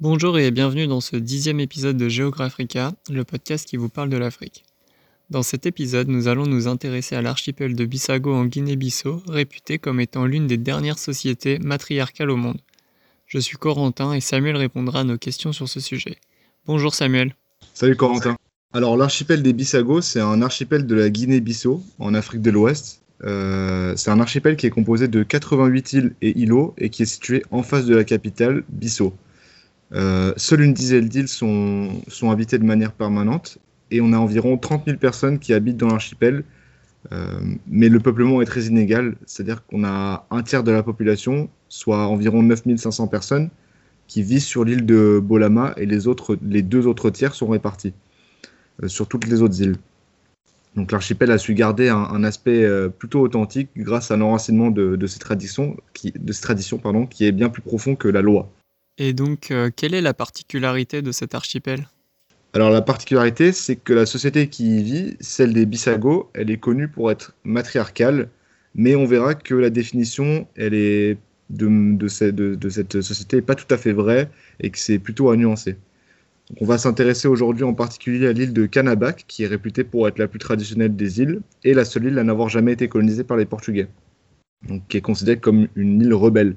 Bonjour et bienvenue dans ce dixième épisode de Geographica, le podcast qui vous parle de l'Afrique. Dans cet épisode, nous allons nous intéresser à l'archipel de Bissago en Guinée-Bissau, réputé comme étant l'une des dernières sociétés matriarcales au monde. Je suis Corentin et Samuel répondra à nos questions sur ce sujet. Bonjour Samuel. Salut Corentin. Alors l'archipel des Bissago, c'est un archipel de la Guinée-Bissau, en Afrique de l'Ouest. Euh, c'est un archipel qui est composé de 88 îles et îlots et qui est situé en face de la capitale, Bissau. Euh, seule une dizaine d'îles sont, habitées de manière permanente et on a environ 30 000 personnes qui habitent dans l'archipel. Euh, mais le peuplement est très inégal, c'est-à-dire qu'on a un tiers de la population, soit environ 9 500 personnes, qui vivent sur l'île de Bolama et les, deux autres tiers sont répartis euh, sur toutes les autres îles. Donc l'archipel a su garder un, aspect plutôt authentique grâce à l'enracinement de, de, ces traditions, qui, qui est bien plus profond que la loi. Et donc, euh, quelle est la particularité de cet archipel? Alors, la particularité, c'est que la société qui y vit, celle des Bissago, elle est connue pour être matriarcale, mais on verra que la définition, elle est de, cette société n'est pas tout à fait vraie et que c'est plutôt à nuancer. on va s'intéresser aujourd'hui en particulier à l'île de Canabac, qui est réputée pour être la plus traditionnelle des îles et la seule île à n'avoir jamais été colonisée par les Portugais, donc qui est considérée comme une île rebelle.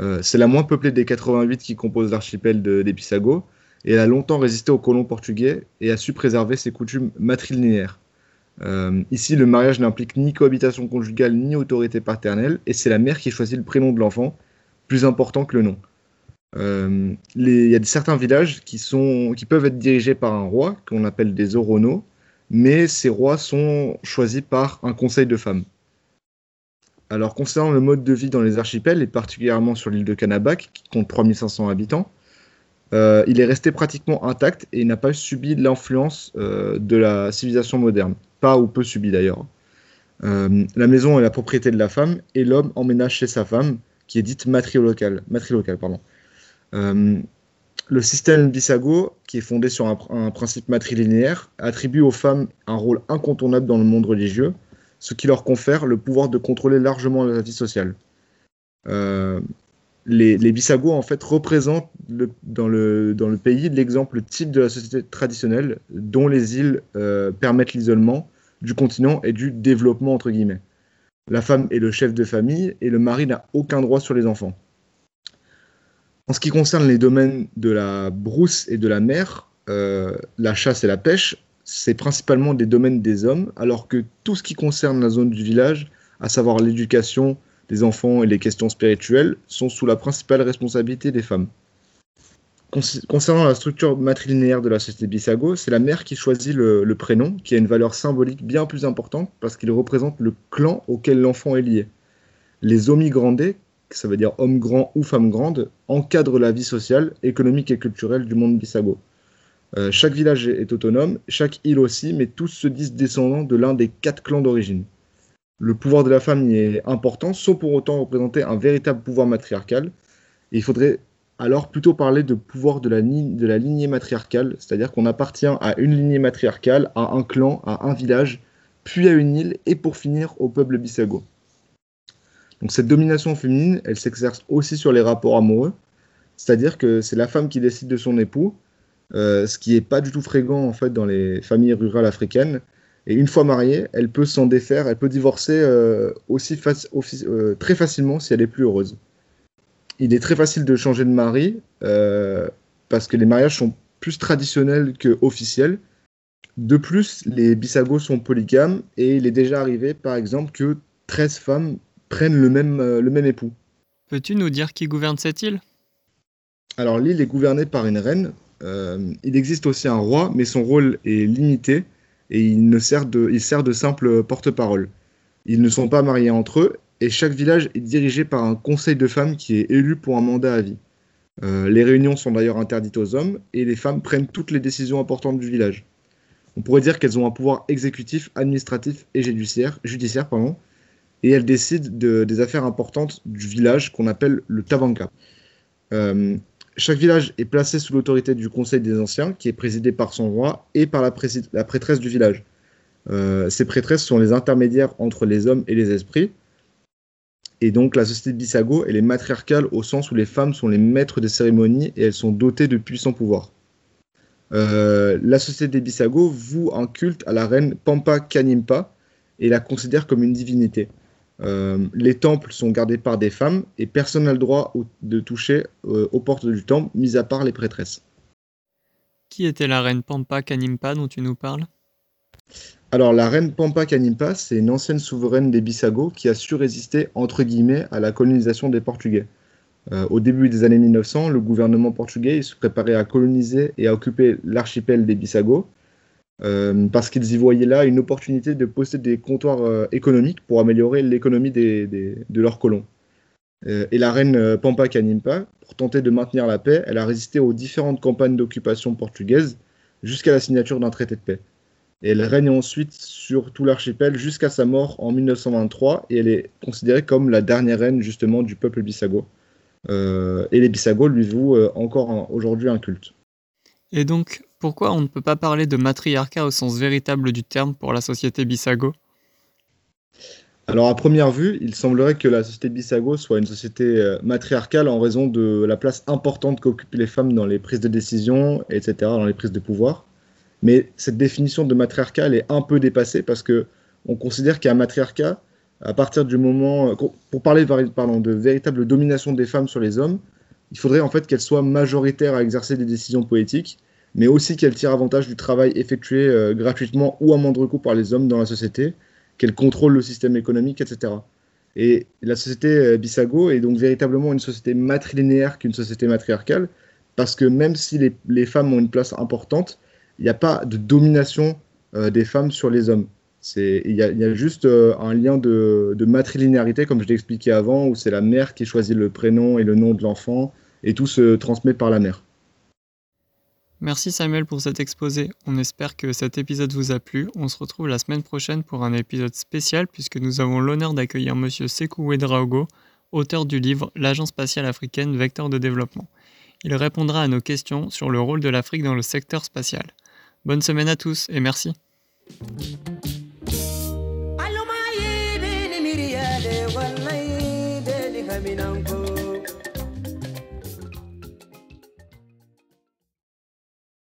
Euh, c'est la moins peuplée des 88 qui composent l'archipel des Pisagos, et elle a longtemps résisté aux colons portugais et a su préserver ses coutumes matrilinéaires. Euh, ici, le mariage n'implique ni cohabitation conjugale ni autorité paternelle, et c'est la mère qui choisit le prénom de l'enfant, plus important que le nom. Euh, il y a certains villages qui, sont, qui peuvent être dirigés par un roi, qu'on appelle des oronos, mais ces rois sont choisis par un conseil de femmes. Alors, concernant le mode de vie dans les archipels, et particulièrement sur l'île de Canabac, qui compte 3500 habitants, euh, il est resté pratiquement intact et n'a pas subi l'influence euh, de la civilisation moderne. Pas ou peu subi d'ailleurs. Euh, la maison est la propriété de la femme et l'homme emménage chez sa femme, qui est dite matrilocale. pardon. le système Bissago, qui est fondé sur un principe matrilinéaire, attribue aux femmes un rôle incontournable dans le monde religieux, ce qui leur confère le pouvoir de contrôler largement la vie sociale. Euh, les, les en fait, représentent dans, le, dans le pays l'exemple type de la société traditionnelle dont les îles euh, permettent l'isolement du continent et du développement, entre guillemets. La femme est le chef de famille et le mari n'a aucun droit sur les enfants. En ce qui concerne les domaines de la brousse et de la mer, euh, la chasse et la pêche, c'est principalement des domaines des hommes, alors que tout ce qui concerne la zone du village, à savoir l'éducation des enfants et les questions spirituelles, sont sous la principale responsabilité des femmes. Concernant la structure matrilinéaire de la société Bissago, c'est la mère qui choisit le, prénom, qui a une valeur symbolique bien plus importante parce qu'il représente le clan auquel l'enfant est lié. Les omigrandés, ça veut dire hommes grands ou femmes grandes, encadrent la vie sociale, économique et culturelle du monde Bissago. Euh, chaque village est, autonome, chaque île aussi, mais tous se disent descendants de l'un des quatre clans d'origine. Le pouvoir de la femme y est important, sans pour autant représenter un véritable pouvoir matriarcal. Il faudrait alors plutôt parler de pouvoir de la, de la lignée matriarcale, c'est-à-dire qu'on appartient à une lignée matriarcale, à un clan, à un village, puis à une île, et pour finir au peuple bissago. Donc cette domination féminine, elle s'exerce aussi sur les rapports amoureux, c'est-à-dire que c'est la femme qui décide de son époux, ce qui n'est pas du tout fréquent en fait dans les familles rurales africaines. Et une fois mariée, elle peut s'en défaire, elle peut divorcer euh, aussi euh, très facilement si elle est plus heureuse. Il est très facile de changer de mari parce que les mariages sont plus traditionnels que officiels. De plus, les bisagos sont polygames et il est déjà arrivé, par exemple, que 13 femmes prennent le même, le même époux. Peux-tu nous dire qui gouverne cette île? Alors l'île est gouvernée par une reine, euh, il existe aussi un roi, mais son rôle est limité et il, ne sert, de, de simple porte-parole. Ils ne sont pas mariés entre eux et chaque village est dirigé par un conseil de femmes qui est élu pour un mandat à vie. Euh, les réunions sont d'ailleurs interdites aux hommes et les femmes prennent toutes les décisions importantes du village. On pourrait dire qu'elles ont un pouvoir exécutif, administratif et judiciaire, judiciaire pardon, et elles décident de, des affaires importantes du village qu'on appelle le tabanka. Euh, chaque village est placé sous l'autorité du Conseil des Anciens, qui est présidé par son roi et par la, prêtresse du village. Euh, ces prêtresses sont les intermédiaires entre les hommes et les esprits. Et donc la société de Bissago, elle est matriarcale au sens où les femmes sont les maîtres des cérémonies et elles sont dotées de puissants pouvoirs. Euh, la société des Bissago voue un culte à la reine Pampa Kanimpa et la considère comme une divinité. Euh, les temples sont gardés par des femmes et personne n'a le droit de toucher euh, aux portes du temple, mis à part les prêtresses. Qui était la reine Pampa Kanimpa dont tu nous parles? Alors, la reine Pampa Kanimpa, c'est une ancienne souveraine des Bissago qui a su résister, entre guillemets, à la colonisation des Portugais. Euh, au début des années 1900, le gouvernement portugais se préparait à coloniser et à occuper l'archipel des Bissago, euh, parce qu'ils y voyaient là une opportunité de posséder des comptoirs euh, économiques pour améliorer l'économie de leurs colons. et la reine Pampa Kanimpa, pour tenter de maintenir la paix, elle a résisté aux différentes campagnes d'occupation portugaises jusqu'à la signature d'un traité de paix. Et elle règne ensuite sur tout l'archipel jusqu'à sa mort en 1923 et elle est considérée comme la dernière reine justement du peuple Bissago. Euh, et les Bissago lui vouent euh, encore aujourd'hui un culte. Et donc, pourquoi on ne peut pas parler de matriarcat au sens véritable du terme pour la société Bissago? Alors à première vue, il semblerait que la société Bissago soit une société euh, matriarcale en raison de la place importante qu'occupent les femmes dans les prises de décision, etc., dans les prises de pouvoir. Mais cette définition de matriarcat est un peu dépassée parce que on considère qu'un matriarcat, à partir du moment, pour parler de véritable domination des femmes sur les hommes, il faudrait en fait qu'elles soient majoritaires à exercer des décisions politiques, mais aussi qu'elles tirent avantage du travail effectué euh, gratuitement ou à moindre coût par les hommes dans la société, qu'elles contrôlent le système économique, etc. Et la société euh, Bissago est donc véritablement une société matrilinéaire qu'une société matriarcale, parce que même si les, les femmes ont une place importante, il n'y a pas de domination euh, des femmes sur les hommes. Il y, a juste euh, un lien de, de, matrilinéarité, comme je l'ai expliqué avant, où c'est la mère qui choisit le prénom et le nom de l'enfant, et tout se transmet par la mère. Merci Samuel pour cet exposé. On espère que cet épisode vous a plu. On se retrouve la semaine prochaine pour un épisode spécial puisque nous avons l'honneur d'accueillir Monsieur Sekou Ouedraogo, auteur du livre L'Agence spatiale africaine, vecteur de développement. Il répondra à nos questions sur le rôle de l'Afrique dans le secteur spatial. Bonne semaine à tous et merci.